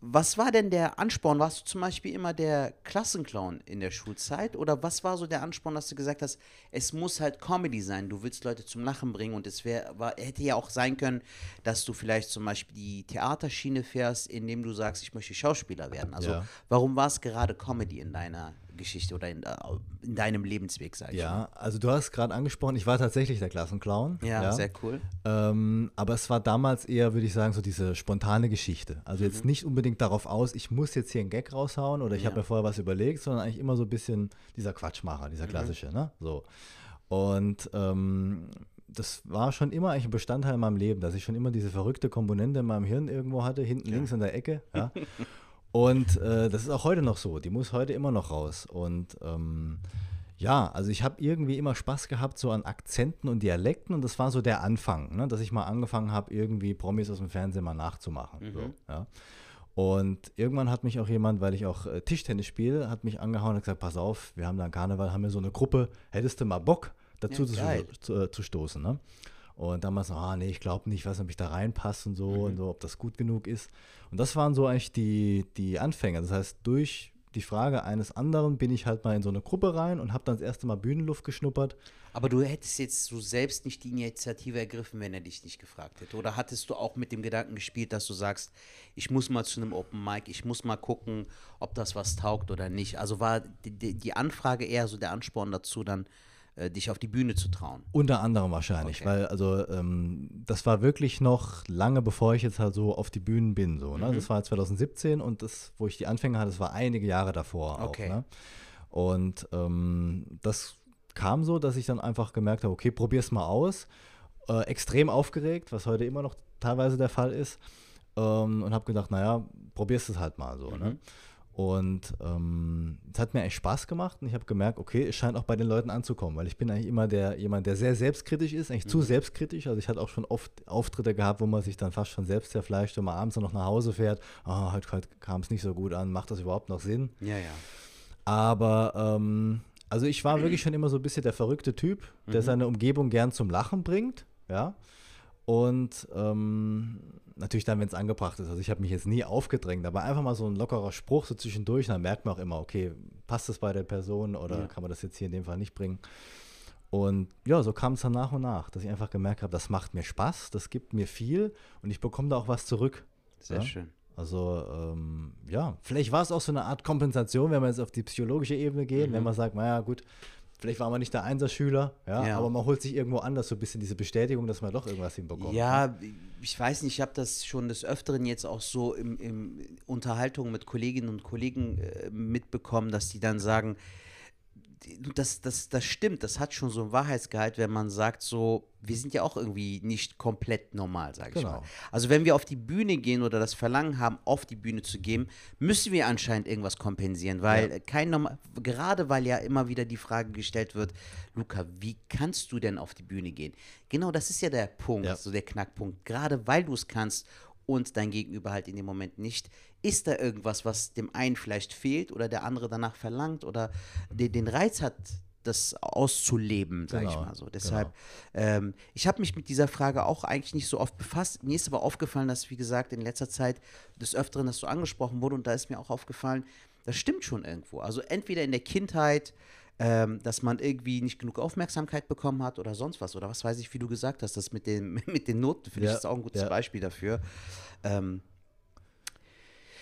was war denn der Ansporn? Warst du zum Beispiel immer der Klassenclown in der Schulzeit? Oder was war so der Ansporn, dass du gesagt hast, es muss halt Comedy sein, du willst Leute zum Lachen bringen und es wär, war, hätte ja auch sein können, dass du vielleicht zum Beispiel die Theaterschiene fährst, indem du sagst, ich möchte Schauspieler werden. Also Ja. warum war es gerade Comedy in deiner Geschichte oder in, äh, in deinem Lebensweg, sag ich Ja, also du hast gerade angesprochen, ich war tatsächlich der Klassenclown. mal? Ja, sehr cool. Ähm, aber es war damals eher, würde ich sagen, so diese spontane Geschichte. Also Mhm. jetzt nicht unbedingt darauf aus, ich muss jetzt hier einen Gag raushauen oder ich Ja. habe mir vorher was überlegt, sondern eigentlich immer so ein bisschen dieser Quatschmacher, Mhm. dieser klassische, ne? So. Und ähm, das war schon immer eigentlich ein Bestandteil in meinem Leben, dass ich schon immer diese verrückte Komponente in meinem Hirn irgendwo hatte, hinten links in der Ecke. Ja? Und äh, das ist auch heute noch so. Die muss heute immer noch raus. Und ähm, ja, also ich habe irgendwie immer Spaß gehabt so an Akzenten und Dialekten und das war so der Anfang, ne? dass ich mal angefangen habe, irgendwie Promis aus dem Fernsehen mal nachzumachen. So, ja. Und irgendwann hat mich auch jemand, weil ich auch äh, Tischtennis spiele, hat mich angehauen und gesagt, pass auf, wir haben da einen Karneval, haben wir so eine Gruppe, hättest du mal Bock, dazu Ja, zu, zu, äh, zu stoßen. Ne? Und damals, ah nee, ich glaube nicht, weiß nicht, ob ich da reinpasse und so Mhm. und so, ob das gut genug ist. Und das waren so eigentlich die, die Anfänge. Das heißt, durch die Frage eines anderen bin ich halt mal in so eine Gruppe rein und habe dann das erste Mal Bühnenluft geschnuppert. Aber du hättest jetzt so selbst nicht die Initiative ergriffen, wenn er dich nicht gefragt hätte. Oder hattest du auch mit dem Gedanken gespielt, dass du sagst, ich muss mal zu einem Open Mic, ich muss mal gucken, ob das was taugt oder nicht. Also war die, die Anfrage eher so der Ansporn dazu, dann äh, dich auf die Bühne zu trauen. Unter anderem wahrscheinlich, Okay. weil also ähm, das war wirklich noch lange bevor ich jetzt halt so auf die Bühnen bin. So, Mhm. ne? Das war 2017 und das, wo ich die Anfänge hatte, das war einige Jahre davor Okay. auch. Ne? Und ähm, das kam so, dass ich dann einfach gemerkt habe, okay, probier's mal aus. Äh, extrem aufgeregt, was heute immer noch teilweise der Fall ist. Ähm, und habe gedacht, naja, probierst es halt mal so. Mhm. Ne? Und ähm, es hat mir echt Spaß gemacht und ich habe gemerkt, okay, es scheint auch bei den Leuten anzukommen, weil ich bin eigentlich immer der jemand, der sehr selbstkritisch ist, eigentlich Mhm. zu selbstkritisch. Also ich hatte auch schon oft Auftritte gehabt, wo man sich dann fast schon selbst zerfleischt und man abends noch nach Hause fährt. Ah, heute, heute kam es nicht so gut an, macht das überhaupt noch Sinn? Ja, ja. Aber ähm, also ich war wirklich schon immer so ein bisschen der verrückte Typ, der seine Umgebung gern zum Lachen bringt, ja. Und ähm, natürlich dann, wenn es angebracht ist. Also ich habe mich jetzt nie aufgedrängt, aber einfach mal so ein lockerer Spruch so zwischendurch, dann merkt man auch immer, okay, passt das bei der Person oder Ja. kann man das jetzt hier in dem Fall nicht bringen. Und ja, so kam es dann nach und nach, dass ich einfach gemerkt habe, das macht mir Spaß, das gibt mir viel und ich bekomme da auch was zurück. Sehr Ja? schön. Also ähm, ja, vielleicht war es auch so eine Art Kompensation, wenn wir jetzt auf die psychologische Ebene gehen, wenn man sagt, naja gut, vielleicht war man nicht der Einserschüler, ja, Ja. aber man holt sich irgendwo anders so ein bisschen diese Bestätigung, dass man doch irgendwas hinbekommt. ne? Ja, ich weiß nicht, ich habe das schon des Öfteren jetzt auch so im, im Unterhaltung mit Kolleginnen und Kollegen äh, mitbekommen, dass die dann sagen, das, das, das stimmt, das hat schon so einen Wahrheitsgehalt, wenn man sagt, so, wir sind ja auch irgendwie nicht komplett normal, sage ich Genau. mal. Also wenn wir auf die Bühne gehen oder das Verlangen haben, auf die Bühne zu gehen, müssen wir anscheinend irgendwas kompensieren, weil Ja. kein normal, gerade weil ja immer wieder die Frage gestellt wird, Luca, wie kannst du denn auf die Bühne gehen? Genau, das ist ja der Punkt, Ja. so der Knackpunkt. Gerade weil du es kannst und dein Gegenüber halt in dem Moment nicht, ist da irgendwas, was dem einen vielleicht fehlt oder der andere danach verlangt oder den, den Reiz hat, das auszuleben, sage ich Genau, mal so. Deshalb, ähm, ich habe mich mit dieser Frage auch eigentlich nicht so oft befasst. Mir ist aber aufgefallen, dass, wie gesagt, in letzter Zeit des Öfteren das so angesprochen wurde und da ist mir auch aufgefallen, das stimmt schon irgendwo. Also entweder in der Kindheit, ähm, dass man irgendwie nicht genug Aufmerksamkeit bekommen hat oder sonst was. Oder was weiß ich, wie du gesagt hast, das mit, dem, mit den Noten, finde Ja, ich, ist auch ein gutes ja. Beispiel dafür. Ähm,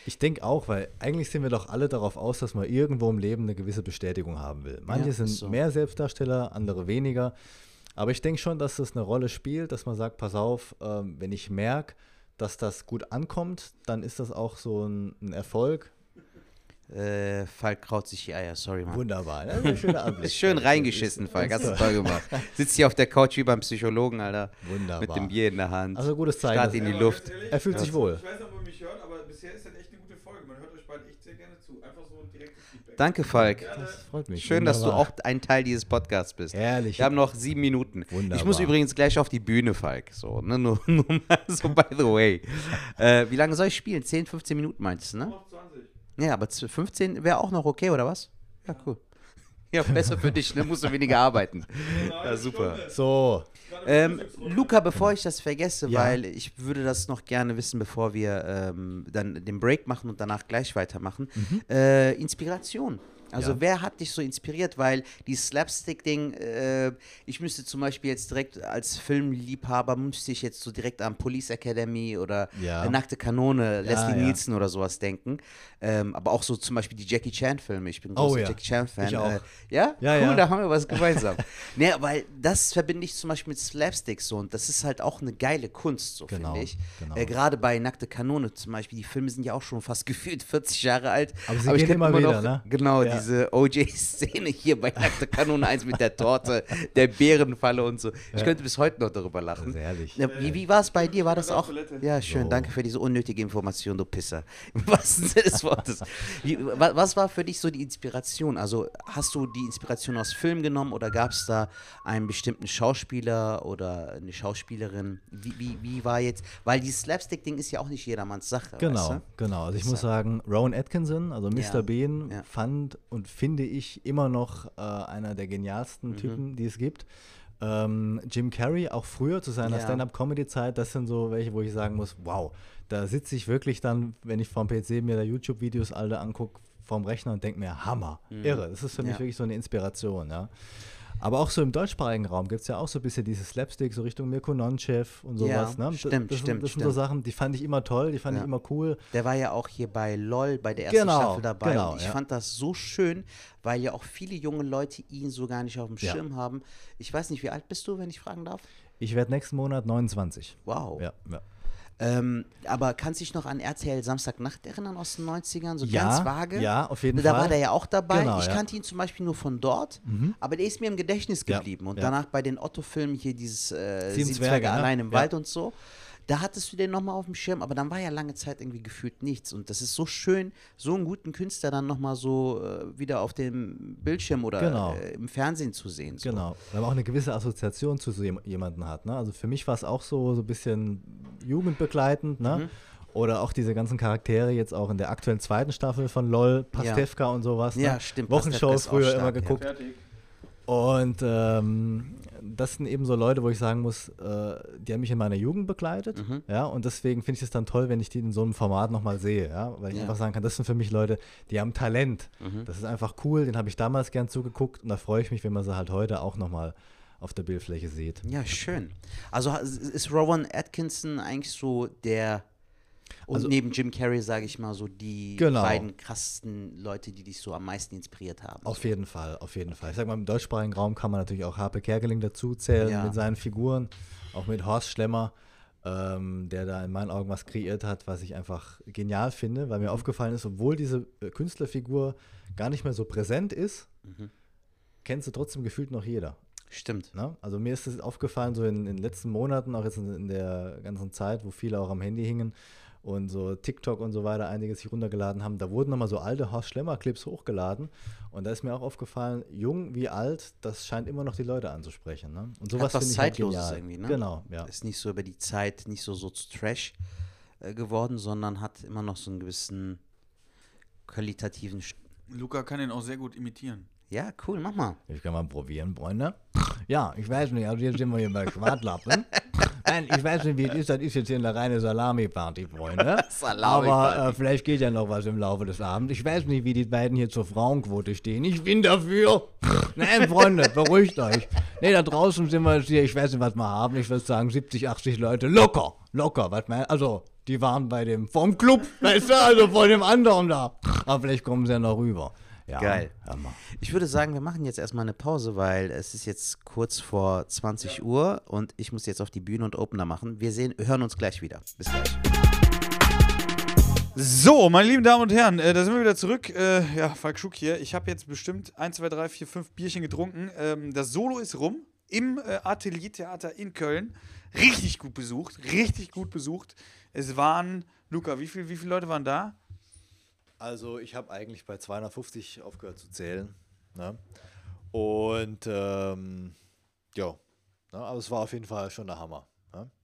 Ich denke auch, weil eigentlich sind wir doch alle darauf aus, dass man irgendwo im Leben eine gewisse Bestätigung haben will. Manche Ja, sind so. mehr Selbstdarsteller, andere weniger. Aber ich denke schon, dass das eine Rolle spielt, dass man sagt, pass auf, ähm, wenn ich merke, dass das gut ankommt, dann ist das auch so ein, ein Erfolg. Äh, Falk kraut sich die Eier, sorry, Mann. Wunderbar. Ist ein schöner Anblick. Ist schön reingeschissen, Falk. Hast du toll gemacht. Sitzt hier auf der Couch wie beim Psychologen, Alter. Wunderbar. Mit dem Bier in der Hand. Also gutes Zeichen. Start in die Luft. Er fühlt sich wohl. Ich weiß nicht, ob ihr mich hört, aber bisher ist das echt eine gute Folge. Man hört euch beide echt sehr gerne zu. Einfach so direktes Feedback. Danke, Falk. Das freut mich. Schön, dass du Wunderbar. auch ein Teil dieses Podcasts bist. Herrlich. Wir haben noch sieben Minuten. Wunderbar. Ich muss übrigens gleich auf die Bühne, Falk. So, ne? nur, nur mal so by the way. Äh, wie lange soll ich spielen? 10, 15 Minuten meinst du, ne? Noch 20. Ja, aber z- 15 wäre auch noch okay, oder was? Ja, cool. Ja, besser für dich, ne? Musst du weniger arbeiten. Ja, super. So, Ähm, Luca, bevor ich das vergesse, Ja. weil ich würde das noch gerne wissen, bevor wir ähm, dann den Break machen und danach gleich weitermachen. Äh, Inspiration. Also Ja. wer hat dich so inspiriert? Weil die Slapstick-Ding, äh, ich müsste zum Beispiel jetzt direkt als Filmliebhaber, müsste ich jetzt so direkt an Police Academy oder Ja. Nackte Kanone, Leslie. Nielsen oder sowas denken. Ähm, aber auch so zum Beispiel die Jackie Chan-Filme. Ich bin Oh großer ja. Jackie Chan-Fan. Äh, ja? Ja, cool, ja. da haben wir was gemeinsam. ne, weil das verbinde ich zum Beispiel mit Slapstick so und das ist halt auch eine geile Kunst, so Genau, finde ich. genau. Äh, Gerade bei Nackte Kanone zum Beispiel, die Filme sind ja auch schon fast gefühlt 40 Jahre alt. Aber sie ich gehen könnte immer wieder, ne? Genau, Ja. Diese OJ-Szene hier bei Nackte Kanone 1 mit der Torte, der Bärenfalle und so. Ich könnte bis heute noch darüber lachen. Das ist herrlich. Ja, wie wie war es bei dir? War das auch? Ja, schön. So. Danke für diese unnötige Information, du Pisser. Im wahrsten Sinne des Wortes. Wie, wa- was war für dich so die Inspiration? Also hast du die Inspiration aus Film genommen oder gab es da einen bestimmten Schauspieler oder eine Schauspielerin? Wie, wie, wie war jetzt? Weil dieses Slapstick-Ding ist ja auch nicht jedermanns Sache. Genau, Weißt genau. Also ich muss sagen, Rowan Atkinson, also Mr. Ja, Bean, ja. fand und finde ich immer noch äh, einer der Mhm. genialsten Typen, die es gibt. Ähm, Jim Carrey, auch früher zu seiner Ja. Stand-up-Comedy-Zeit, das sind so welche, wo ich sagen muss, wow, da sitze ich wirklich dann, wenn ich vom PC mir da YouTube-Videos alle angucke, vorm Rechner und denke mir, Hammer, irre. Das ist für mich Mhm. Ja. wirklich so eine Inspiration, ja. Aber auch so im deutschsprachigen Raum gibt es ja auch so ein bisschen dieses Slapstick, so Richtung Mirko Nonchev und Ja, sowas. ne? Das- stimmt, das, stimmt, sind, das sind so stimmt. Sachen, die fand ich immer toll, die fand Ja. ich immer cool. Der war ja auch hier bei LOL bei der ersten Genau, Staffel dabei. genau, und ich ja. fand das so schön, weil ja auch viele junge Leute ihn so gar nicht auf dem Ja. Schirm haben. Ich weiß nicht, wie alt bist du, wenn ich fragen darf? Ich werde nächsten Monat 29. Wow. Ja, ja. Ähm, aber kannst du dich noch an RTL Samstagnacht erinnern aus den 90ern? So Ja, ganz vage? ja, auf jeden da Fall. war der ja auch dabei. Genau, ich ja. Mhm. kannte ihn zum Beispiel nur von dort, aber der ist mir im Gedächtnis Ja, geblieben. Und ja. danach bei den Otto-Filmen hier dieses äh, Sieben Zwerge, Zwerge ne? allein im. Wald und so. Da hattest du den nochmal auf dem Schirm, aber dann war ja lange Zeit irgendwie gefühlt nichts. Und das ist so schön, so einen guten Künstler dann nochmal so äh, wieder auf dem Bildschirm oder Genau. äh, im Fernsehen zu sehen. So. Genau. Weil man auch eine gewisse Assoziation zu so jem- jemandem hat. Ne? Also für mich war es auch so, so ein bisschen jugendbegleitend. Mhm. Ne? Oder auch diese ganzen Charaktere jetzt auch in der aktuellen zweiten Staffel von LOL, Pastewka und sowas. Ne? Ja, stimmt, Pastewka Wochenshow ist auch früher stark, immer ja. geguckt. Fertig. Und ähm, das sind eben so Leute, wo ich sagen muss, äh, die haben mich in meiner Jugend begleitet. Mhm. Ja, und deswegen finde ich es dann toll, wenn ich die in so einem Format nochmal sehe. Ja, weil ich Ja. einfach sagen kann, das sind für mich Leute, die haben Talent. Mhm. Das ist einfach cool, den habe ich damals gern zugeguckt und da freue ich mich, wenn man sie halt heute auch nochmal auf der Bildfläche sieht. Ja, schön. Also ist Rowan Atkinson eigentlich so der und Also- neben Jim Carrey, sage ich mal, so die Genau. beiden krassesten Leute, die dich so am meisten inspiriert haben. Auf jeden Fall, auf jeden Fall. Ich sag mal, im deutschsprachigen Raum kann man natürlich auch Harpe Kerkeling dazu zählen Ja. mit seinen Figuren, auch mit Horst Schlemmer, ähm, der da in meinen Augen was kreiert hat, was ich einfach genial finde, weil mir Mhm. aufgefallen ist, obwohl diese äh, Künstlerfigur gar nicht mehr so präsent ist, Mhm. kennt sie trotzdem gefühlt noch jeder. Stimmt. Ne? Also mir ist es aufgefallen, so in, in den letzten Monaten, auch jetzt in, in der ganzen Zeit, wo viele auch am Handy hingen und so TikTok und so weiter einiges sich runtergeladen haben, da wurden nochmal so alte Horst Schlemmer-Clips hochgeladen. Und da ist mir auch aufgefallen, jung wie alt, das scheint immer noch die Leute anzusprechen. Ne? Und sowas finde ich halt Zeitloses genial. irgendwie, ne? Genau, ja. Ist nicht so über die Zeit, nicht so, so zu Trash äh, geworden, sondern hat immer noch so einen gewissen qualitativen. St Luca kann den auch sehr gut imitieren. ja, cool, mach mal. Ich kann mal probieren, Freunde. Ja, ich weiß nicht, also jetzt sind wir hier bei Schwartlappen. Nein, ich weiß nicht, wie es ist. Das ist jetzt hier eine reine Salami-Party, Freunde. Salami-Party. Aber äh, vielleicht geht ja noch was im Laufe des Abends. Ich weiß nicht, wie die beiden hier zur Frauenquote stehen. Ich bin dafür. Nein, Freunde, beruhigt euch. Nee, da draußen sind wir jetzt hier, ich weiß nicht, was wir haben. Ich würde sagen 70, 80 Leute. Locker, locker. Was mein, also, die waren bei dem, vom Club, weißt du, also von dem anderen da. Aber vielleicht kommen sie ja noch rüber. Ja, Geil. Ich würde sagen, wir machen jetzt erstmal eine Pause, weil es ist jetzt kurz vor 20 Uhr und ich muss jetzt auf die Bühne und Opener machen. Wir sehen, hören uns gleich wieder. Bis gleich. So, meine lieben Damen und Herren, äh, da sind wir wieder zurück. Äh, ja, Falk Schuck hier. Ich habe jetzt bestimmt 1, 2, 3, 4, 5 Bierchen getrunken. Ähm, das Solo ist rum im äh, Ateliertheater in Köln. Richtig gut besucht, richtig gut besucht. Es waren, Luca, wie, viel, wie viele Leute waren da? Also ich habe eigentlich bei 250 aufgehört zu zählen. Ne? Und ähm, ja, ne? aber es war auf jeden Fall schon der Hammer. Ne?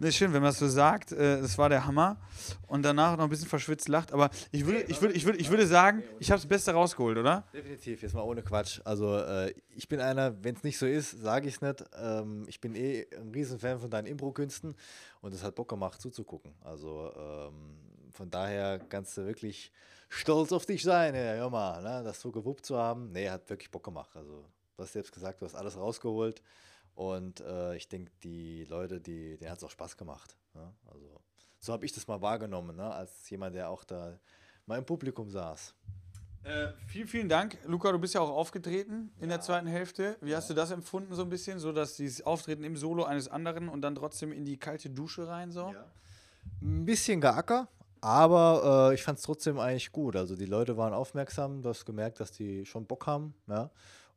Ne, schön, wenn man das so sagt. Äh, das war der Hammer. Und danach noch ein bisschen verschwitzt lacht. Aber ich würde, ich würde, ich würde, ich würde sagen, ich habe das Beste rausgeholt, oder? Definitiv, jetzt mal ohne Quatsch. Also äh, ich bin einer, wenn es nicht so ist, sage ich es nicht. Ähm, ich bin eh ein Riesenfan von deinen Impro-Künsten und es hat Bock gemacht zuzugucken. Also ähm, von daher kannst du wirklich stolz auf dich sein, ja, hör mal, ne? das so gewuppt zu haben. Nee, hat wirklich Bock gemacht. Also du hast selbst gesagt, du hast alles rausgeholt. Und äh, ich denke, die Leute, die, denen hat es auch Spaß gemacht. Ne? Also, so habe ich das mal wahrgenommen, ne? als jemand, der auch da mal im Publikum saß. Äh, vielen, vielen Dank. Luca, du bist ja auch aufgetreten in der zweiten Hälfte. Wie hast du das empfunden, so ein bisschen? So, dass dieses Auftreten im Solo eines anderen und dann trotzdem in die kalte Dusche rein, so? Ein bisschen geacker, aber äh, ich fand es trotzdem eigentlich gut. Also die Leute waren aufmerksam, du hast gemerkt, dass die schon Bock haben. Ja?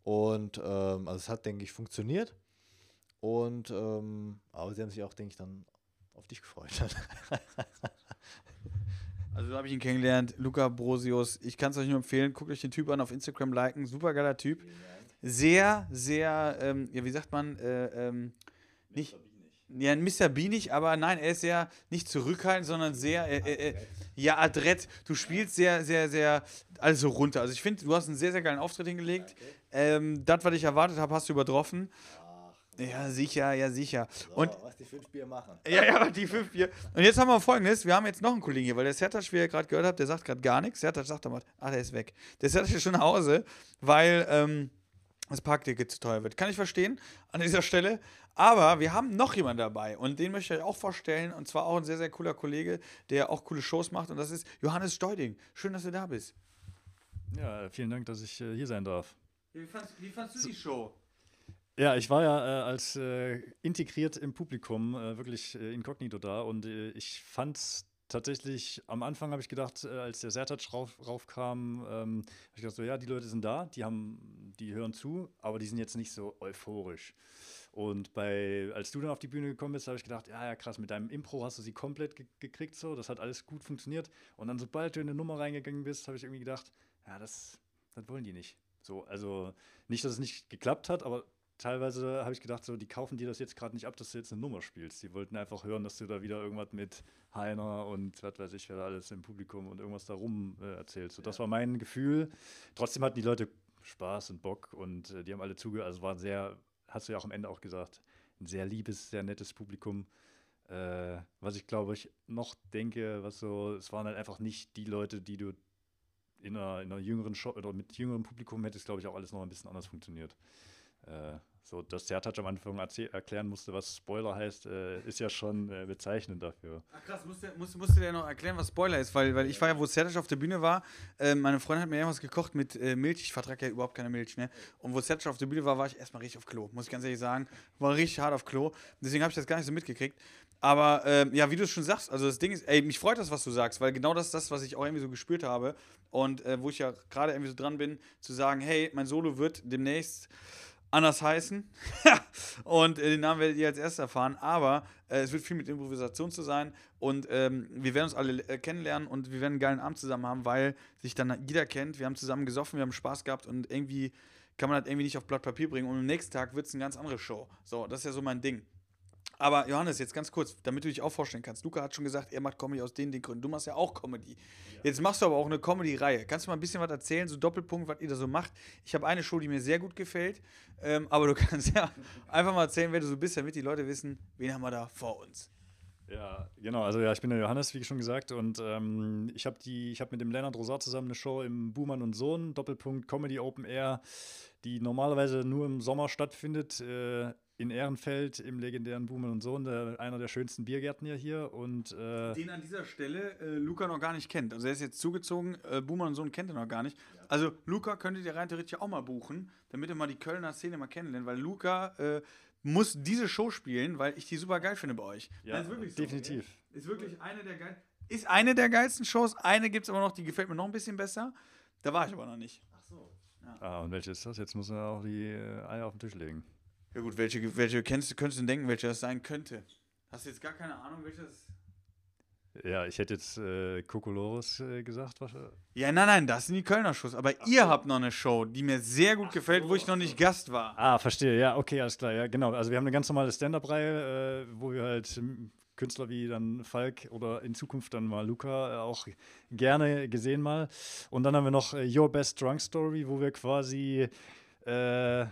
Und ähm, also es hat, denke ich, funktioniert. Und ähm, aber sie haben sich auch, denke ich, dann auf dich gefreut. Also da habe ich ihn kennengelernt, Luca Brosius. Ich kann es euch nur empfehlen, guckt euch den Typ an auf Instagram, liken. Super geiler Typ. Sehr, sehr, ähm, ja, wie sagt man, äh, ähm, nicht, ja, Mr. Bienig, aber nein, er ist sehr, nicht zurückhaltend, sondern sehr, äh, äh, äh, ja, adrett. Du spielst sehr, sehr, sehr, also runter. Also ich finde, du hast einen sehr, sehr geilen Auftritt hingelegt. Ähm, das, was ich erwartet habe, hast du übertroffen. Ja, sicher, ja, sicher. Und was die fünf Bier machen. ja, ja, die fünf Bier. Und jetzt haben wir folgendes: Wir haben jetzt noch einen Kollegen hier, weil der Sertac, wie ihr gerade gehört habt, der sagt gerade gar nichts. Sertac sagt mal, ah, der ist weg. Der Sertac ist schon nach Hause, weil ähm, das Parkticket zu teuer wird. Kann ich verstehen an dieser Stelle. Aber wir haben noch jemanden dabei und den möchte ich euch auch vorstellen. Und zwar auch ein sehr, sehr cooler Kollege, der auch coole Shows macht. Und das ist Johannes Steuding. Schön, dass du da bist. Ja, vielen Dank, dass ich äh, hier sein darf. Wie fandst, wie fandst du die Show? Ja, ich war ja äh, als äh, integriert im Publikum äh, wirklich äh, inkognito da und äh, ich fand es tatsächlich, am Anfang habe ich gedacht, äh, als der Sertac rauf, raufkam, ähm, habe ich gedacht, so, ja, die Leute sind da, die haben, die hören zu, aber die sind jetzt nicht so euphorisch. Und bei, als du dann auf die Bühne gekommen bist, habe ich gedacht, ja, ja, krass, mit deinem Impro hast du sie komplett ge gekriegt, so, das hat alles gut funktioniert. Und dann, sobald du in eine Nummer reingegangen bist, habe ich irgendwie gedacht, ja, das, das wollen die nicht. So, also nicht, dass es nicht geklappt hat, aber teilweise habe ich gedacht, so, die kaufen dir das jetzt gerade nicht ab, dass du jetzt eine Nummer spielst. Die wollten einfach hören, dass du da wieder irgendwas mit Heiner und was weiß ich, wer da alles im Publikum und irgendwas da rum äh, erzählst. So, das war mein Gefühl. Trotzdem hatten die Leute Spaß und Bock und äh, die haben alle zugehört. Also es war ein sehr, hast du ja auch am Ende auch gesagt, ein sehr liebes, sehr nettes Publikum. Äh, was ich glaube ich noch denke, was so, es waren halt einfach nicht die Leute, die du in einer, in einer jüngeren Show oder mit jüngerem Publikum hätte es, glaube ich, auch alles noch ein bisschen anders funktioniert. Äh, so, dass Sertac am Anfang erklären musste, was Spoiler heißt, äh, ist ja schon äh, bezeichnend dafür. Ach krass, musste, musste, musste der noch erklären, was Spoiler ist, weil, weil ich war ja, wo Sertac auf der Bühne war, äh, meine Freundin hat mir irgendwas gekocht mit äh, Milch, ich vertrage ja überhaupt keine Milch, ne? Und wo Sertac auf der Bühne war, war ich erstmal richtig auf Klo, muss ich ganz ehrlich sagen. War richtig hart auf Klo, deswegen habe ich das gar nicht so mitgekriegt. Aber ähm, ja, wie du es schon sagst, also das Ding ist, ey, mich freut das, was du sagst, weil genau das ist das, was ich auch irgendwie so gespürt habe. Und äh, wo ich ja gerade irgendwie so dran bin, zu sagen, hey, mein Solo wird demnächst anders heißen. und äh, den Namen werdet ihr als erstes erfahren. Aber äh, es wird viel mit Improvisation zu sein. Und ähm, wir werden uns alle äh, kennenlernen und wir werden einen geilen Abend zusammen haben, weil sich dann jeder kennt. Wir haben zusammen gesoffen, wir haben Spaß gehabt und irgendwie kann man das irgendwie nicht auf Blatt Papier bringen. Und am nächsten Tag wird es eine ganz andere Show. So, das ist ja so mein Ding. Aber Johannes, jetzt ganz kurz, damit du dich auch vorstellen kannst. Luca hat schon gesagt, er macht Comedy aus den, den Gründen. Du machst ja auch Comedy. Jetzt machst du aber auch eine Comedy-Reihe. Kannst du mal ein bisschen was erzählen, so Doppelpunkt, was ihr da so macht? Ich habe eine Show, die mir sehr gut gefällt. Ähm, aber du kannst ja einfach mal erzählen, wer du so bist, damit die Leute wissen, wen haben wir da vor uns. Ja, genau. Also ja, ich bin der Johannes, wie schon gesagt, und ähm, ich habe die, ich habe mit dem Lennart Rosar zusammen eine Show im Buhmann und Sohn Doppelpunkt Comedy Open Air, die normalerweise nur im Sommer stattfindet. Äh, in Ehrenfeld im legendären Buhmann und Sohn, der, einer der schönsten Biergärten ja hier. Und äh, Den an dieser Stelle äh, Luca noch gar nicht kennt. Also er ist jetzt zugezogen, äh, Boomer und Sohn kennt er noch gar nicht. Also Luca könntet ihr rein theoretisch auch mal buchen, damit ihr mal die Kölner Szene mal kennenlernt, weil Luca, äh, muss diese Show spielen, weil ich die super geil finde bei euch. Ja, Nein, ist wirklich so, definitiv. okay? Ist wirklich eine der geil Ist eine der geilsten Shows. Eine gibt es aber noch, die gefällt mir noch ein bisschen besser. Da war ich aber noch nicht. Ah, und welche ist das? Jetzt muss er auch die äh, Eier auf den Tisch legen. Ja gut, welche, welche kennst du, könntest du denn denken, welche das sein könnte? Hast du jetzt gar keine Ahnung, welche das Ja, ich hätte jetzt äh, Kokolores äh, gesagt. Was, Ja, nein, nein, das sind die Kölner Shows. Aber ihr habt noch eine Show, die mir sehr gut gefällt, wo ich noch nicht Gast war. Ah, verstehe. Ja, okay, alles klar. Ja, genau. Also wir haben eine ganz normale Stand-up-Reihe, äh, wo wir halt ähm, Künstler wie dann Falk oder in Zukunft dann mal Luca äh, auch gerne gesehen mal. Und dann haben wir noch äh, Your Best Drunk Story, wo wir quasi äh,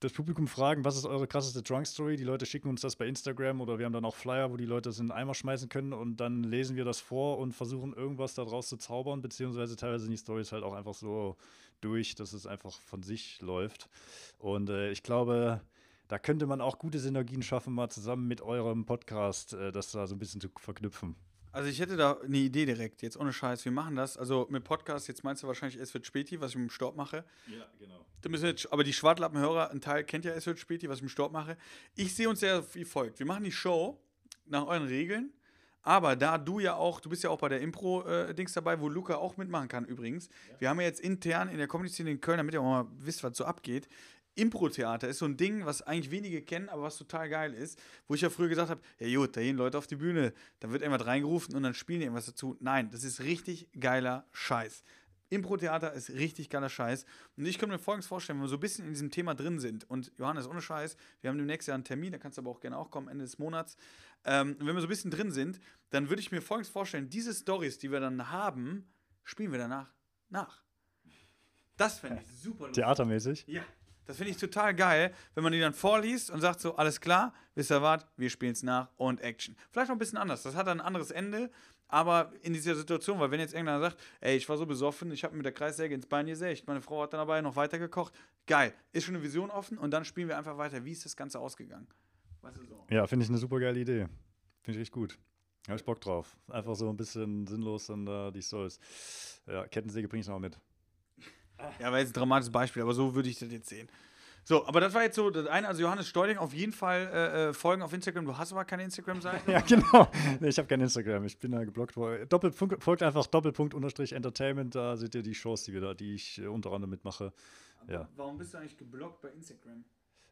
das Publikum fragen, was ist eure krasseste Drunk Story? Die Leute schicken uns das bei Instagram oder wir haben dann auch Flyer, wo die Leute das in den Eimer schmeißen können und dann lesen wir das vor und versuchen irgendwas daraus zu zaubern, beziehungsweise teilweise sind die Stories halt auch einfach so durch, dass es einfach von sich läuft. Und äh, ich glaube, da könnte man auch gute Synergien schaffen, mal zusammen mit eurem Podcast, äh, das da so ein bisschen zu verknüpfen. Also ich hätte da eine Idee direkt, jetzt ohne Scheiß. Wir machen das. Also mit Podcast, jetzt meinst du wahrscheinlich Es wird Späti, was ich mit dem Staub mache. Ja, genau. Da müssen wir jetzt, aber die Schwartlappenhörer, ein Teil kennt ja Es wird Späti, was ich mit dem Staub mache. Ich sehe uns ja wie folgt. Wir machen die Show nach euren Regeln. Aber da du ja auch, du bist ja auch bei der Impro-Dings dabei, wo Luca auch mitmachen kann übrigens. Wir haben ja jetzt intern in der Comedy-Szene in Köln, damit ihr auch mal wisst, was so abgeht. Impro-Theater ist so ein Ding, was eigentlich wenige kennen, aber was total geil ist. Wo ich ja früher gesagt habe, ja gut, da gehen Leute auf die Bühne, da wird irgendwas reingerufen und dann spielen die irgendwas dazu. Nein, das ist richtig geiler Scheiß. Impro-Theater ist richtig geiler Scheiß. Und ich könnte mir folgendes vorstellen, wenn wir so ein bisschen in diesem Thema drin sind. Und Johannes, ohne Scheiß, wir haben demnächst ja einen Termin, da kannst du aber auch gerne auch kommen, Ende des Monats. Ähm, wenn wir so ein bisschen drin sind, dann würde ich mir folgendes vorstellen: diese Stories, die wir dann haben, spielen wir danach nach. Das fände ich super lustig. Theatermäßig. Ja, das finde ich total geil, wenn man die dann vorliest und sagt so, alles klar, wisst ihr was, wir spielen es nach und Action. Vielleicht noch ein bisschen anders, das hat dann ein anderes Ende, aber in dieser Situation, weil wenn jetzt irgendeiner sagt, ey, ich war so besoffen, ich habe mit der Kreissäge ins Bein gesägt, meine Frau hat dann dabei noch weitergekocht, geil, ist schon eine Vision offen und dann spielen wir einfach weiter, wie ist das Ganze ausgegangen. Weißt du so? Ja, finde ich eine super geile Idee. Finde ich richtig gut. Da hab ich Bock drauf. Einfach so ein bisschen sinnlos dann da die Stories. Ja, Kettensäge bringe ich noch mit. Ja, war jetzt ein dramatisches Beispiel, aber so würde ich das jetzt sehen. So, aber das war jetzt so das eine. Also Johannes Steuling auf jeden Fall äh, äh, folgen auf Instagram. Du hast aber keine Instagram-Seite. Ja, genau. Nee, ich habe kein Instagram. Ich bin da geblockt worden. Doppelpunkt, folgt einfach Doppelpunkt unterstrich Entertainment. Da seht ihr die Shows, die wir da, die ich äh, unter anderem mitmache. Ja. Warum bist du eigentlich geblockt bei Instagram?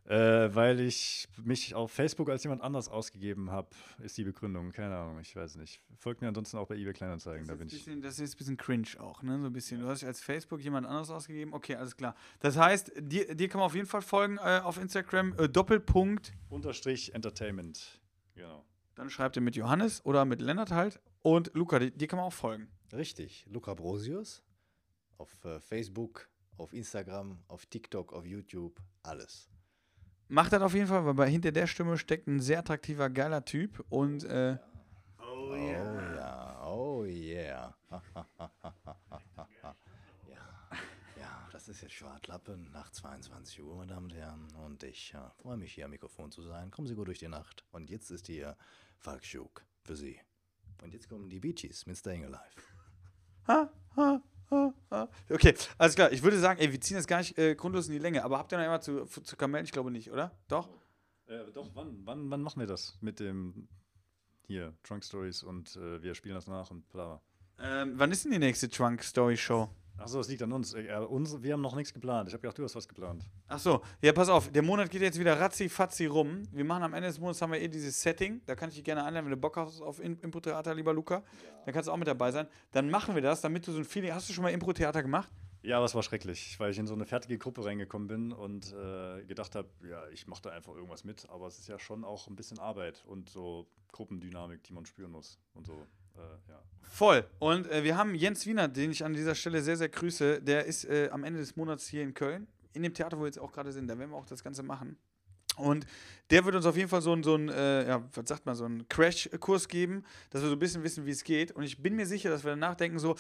Äh, weil ich mich auf Facebook als jemand anders ausgegeben habe, ist die Begründung. Keine Ahnung, ich weiß nicht. Folgt mir ansonsten auch bei eBay Kleinanzeigen. Da Das bin ist, ich. bisschen, das ist ein bisschen cringe auch, ne? So ein bisschen. Du hast dich als Facebook jemand anderes ausgegeben. Okay, alles klar. Das heißt, dir, dir kann man auf jeden Fall folgen äh, auf Instagram. Äh, Doppelpunkt. Unterstrich Entertainment. Genau. Dann schreibt ihr mit Johannes oder mit Lennart halt. Und Luca, dir, dir kann man auch folgen. Richtig, Luca Brosius. Auf äh, Facebook, auf Instagram, auf TikTok, auf YouTube, alles. Macht das auf jeden Fall, weil bei hinter der Stimme steckt ein sehr attraktiver, geiler Typ. Und äh, Oh ja, oh yeah. ja, ja, das ist jetzt Schwartlappen nach 22 Uhr, meine Damen und Herren. Und ich ja, freue mich, hier am Mikrofon zu sein. Kommen Sie gut durch die Nacht. Und jetzt ist hier Falk Schuk für Sie. Und jetzt kommen die Bee Gees mit Staying Alive. Ha, ha. Okay, alles klar. Ich würde sagen, ey, wir ziehen das gar nicht äh, grundlos in die Länge. Aber habt ihr noch einmal zu, zu Kamellen? Ich glaube nicht, oder? Doch? Äh, doch, wann, wann, wann machen wir das? Mit dem hier, Trunk Stories und äh, wir spielen das nach und bla. Ähm, wann ist denn die nächste Trunk Story Show? Achso, es liegt an uns. Äh, uns. Wir haben noch nichts geplant. Ich habe gedacht, du hast was geplant. Ach so, ja, pass auf. Der Monat geht jetzt wieder ratzi fatzi rum. Wir machen am Ende des Monats haben wir eh dieses Setting. Da kann ich dich gerne einladen, wenn du Bock hast auf In- Impro-Theater, lieber Luca. Dann kannst du auch mit dabei sein. Dann machen wir das, damit du so ein Feeling. Hast du schon mal Impro-Theater gemacht? Ja, es war schrecklich, weil ich in so eine fertige Gruppe reingekommen bin und äh, gedacht habe, ja, ich mache da einfach irgendwas mit. Aber es ist ja schon auch ein bisschen Arbeit und so Gruppendynamik, die man spüren muss und so. Äh, ja. Voll. Und äh, wir haben Jens Wiener, den ich an dieser Stelle sehr, sehr grüße. Der ist äh, am Ende des Monats hier in Köln, in dem Theater, wo wir jetzt auch gerade sind. Da werden wir auch das Ganze machen. Und der wird uns auf jeden Fall so so ein äh, ja, was sagt man, so einen Crash-Kurs geben, dass wir so ein bisschen wissen, wie es geht. Und ich bin mir sicher, dass wir danach denken so,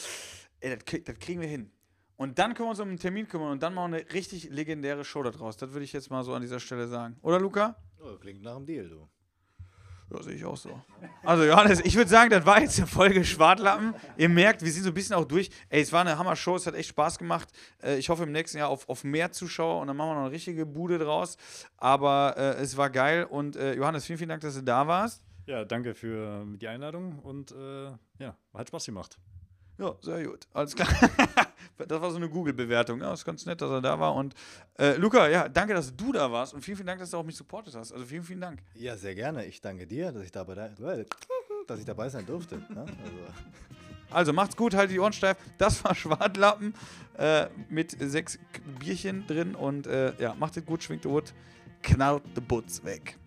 ey, das, krieg, das kriegen wir hin. Und dann können wir uns um einen Termin kümmern und dann machen wir eine richtig legendäre Show daraus. Das würde ich jetzt mal so an dieser Stelle sagen. Oder, Luca? Oh, klingt nach einem Deal, du. Ja, sehe ich auch so. Also Johannes, ich würde sagen, das war jetzt eine Folge Schwartlappen. Ihr merkt, wir sind so ein bisschen auch durch. Ey, es war eine Hammer-Show, es hat echt Spaß gemacht. Äh, ich hoffe im nächsten Jahr auf, auf mehr Zuschauer und dann machen wir noch eine richtige Bude draus. Aber äh, es war geil und äh, Johannes, vielen, vielen Dank, dass du da warst. Ja, danke für die Einladung und äh, ja, hat Spaß gemacht. Ja, sehr gut. Alles klar. das war so eine Google-Bewertung. Ja, ist ganz nett, dass er da war. Und äh, Luca, ja, danke, dass du da warst und vielen, vielen Dank, dass du auch mich supportet hast. Also vielen, vielen Dank. Ja, sehr gerne. Ich danke dir, dass ich dabei, dass ich dabei sein durfte. Ne? Also. Also macht's gut, haltet die Ohren steif. Das war Schwartlappen äh, mit sechs Bierchen drin und äh, ja, macht es gut, schwingt Hut, knallt die Butz weg.